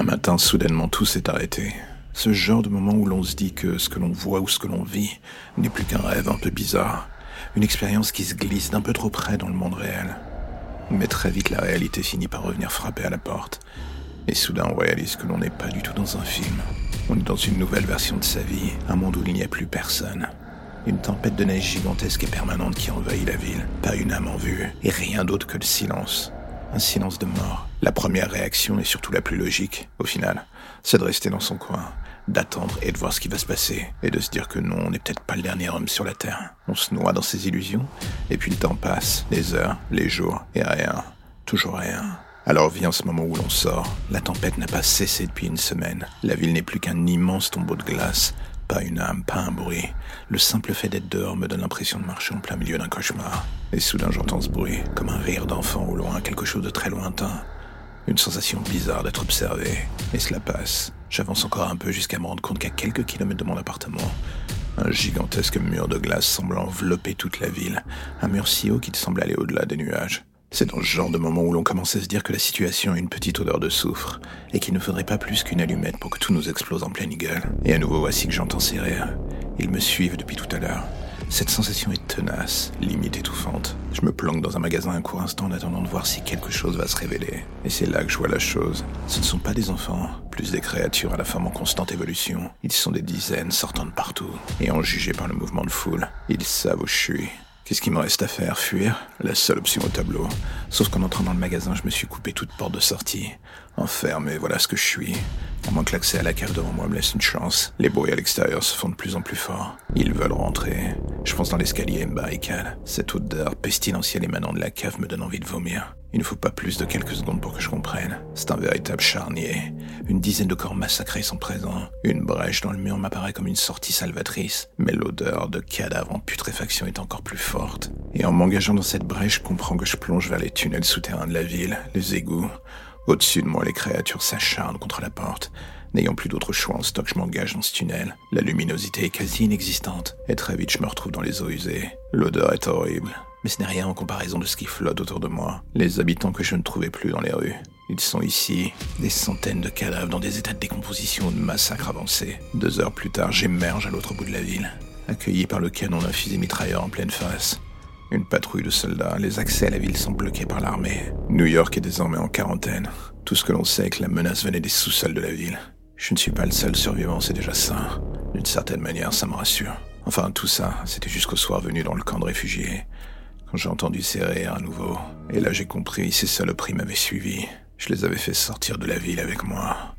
Un matin, soudainement, tout s'est arrêté. Ce genre de moment où l'on se dit que ce que l'on voit ou ce que l'on vit n'est plus qu'un rêve un peu bizarre. Une expérience qui se glisse d'un peu trop près dans le monde réel. Mais très vite, la réalité finit par revenir frapper à la porte. Et soudain, on réalise que l'on n'est pas du tout dans un film. On est dans une nouvelle version de sa vie, un monde où il n'y a plus personne. Une tempête de neige gigantesque et permanente qui envahit la ville. Pas une âme en vue, et rien d'autre que le silence. Un silence de mort. La première réaction, et surtout la plus logique, au final, c'est de rester dans son coin, d'attendre et de voir ce qui va se passer, et de se dire que non, on n'est peut-être pas le dernier homme sur la Terre. On se noie dans ses illusions, et puis le temps passe, les heures, les jours, et rien. Toujours rien. Alors vient ce moment où l'on sort. La tempête n'a pas cessé depuis une semaine. La ville n'est plus qu'un immense tombeau de glace. Pas une âme, pas un bruit. Le simple fait d'être dehors me donne l'impression de marcher en plein milieu d'un cauchemar. Et soudain j'entends ce bruit, comme un rire d'enfant au loin, quelque chose de très lointain. Une sensation bizarre d'être observé. Et cela passe. J'avance encore un peu jusqu'à me rendre compte qu'à quelques kilomètres de mon appartement, un gigantesque mur de glace semble envelopper toute la ville. Un mur si haut qu'il semble aller au-delà des nuages. C'est dans ce genre de moment où l'on commence à se dire que la situation a une petite odeur de soufre, et qu'il ne faudrait pas plus qu'une allumette pour que tout nous explose en pleine gueule. Et à nouveau, voici que j'entends ces rires. Ils me suivent depuis tout à l'heure. Cette sensation est tenace, limite étouffante. Je me planque dans un magasin un court instant en attendant de voir si quelque chose va se révéler. Et c'est là que je vois la chose. Ce ne sont pas des enfants, plus des créatures à la forme en constante évolution. Ils sont des dizaines sortant de partout. Et en jugé par le mouvement de foule, ils savent où je suis. Qu'est-ce qu'il me reste à faire Fuir La seule option au tableau. Sauf qu'en entrant dans le magasin, je me suis coupé toute porte de sortie. Enfermé, voilà ce que je suis. À moins que l'accès à la cave devant moi me laisse une chance. Les bruits à l'extérieur se font de plus en plus forts. Ils veulent rentrer. Je pense dans l'escalier et me barricade. Cette odeur pestilentielle émanant de la cave me donne envie de vomir. Il ne faut pas plus de quelques secondes pour que je comprenne. C'est un véritable charnier. Une dizaine de corps massacrés sont présents. Une brèche dans le mur m'apparaît comme une sortie salvatrice. Mais l'odeur de cadavres en putréfaction est encore plus forte. Et en m'engageant dans cette brèche, je comprends que je plonge vers les tunnels souterrains de la ville, les égouts. Au-dessus de moi, les créatures s'acharnent contre la porte. N'ayant plus d'autre choix en stock, je m'engage dans ce tunnel. La luminosité est quasi inexistante, et très vite je me retrouve dans les eaux usées. L'odeur est horrible, mais ce n'est rien en comparaison de ce qui flotte autour de moi. Les habitants que je ne trouvais plus dans les rues. Ils sont ici, des centaines de cadavres dans des états de décomposition ou de massacre avancé. Deux heures plus tard, j'émerge à l'autre bout de la ville, accueilli par le canon d'un fusil mitrailleur en pleine face. Une patrouille de soldats, les accès à la ville sont bloqués par l'armée. New York est désormais en quarantaine. Tout ce que l'on sait est que la menace venait des sous-sols de la ville. Je ne suis pas le seul survivant, c'est déjà ça. D'une certaine manière, ça me rassure. Enfin, tout ça, c'était jusqu'au soir venu dans le camp de réfugiés. J'ai entendu ces rires à nouveau. Et là, j'ai compris, ces saloperies m'avaient suivi. Je les avais fait sortir de la ville avec moi.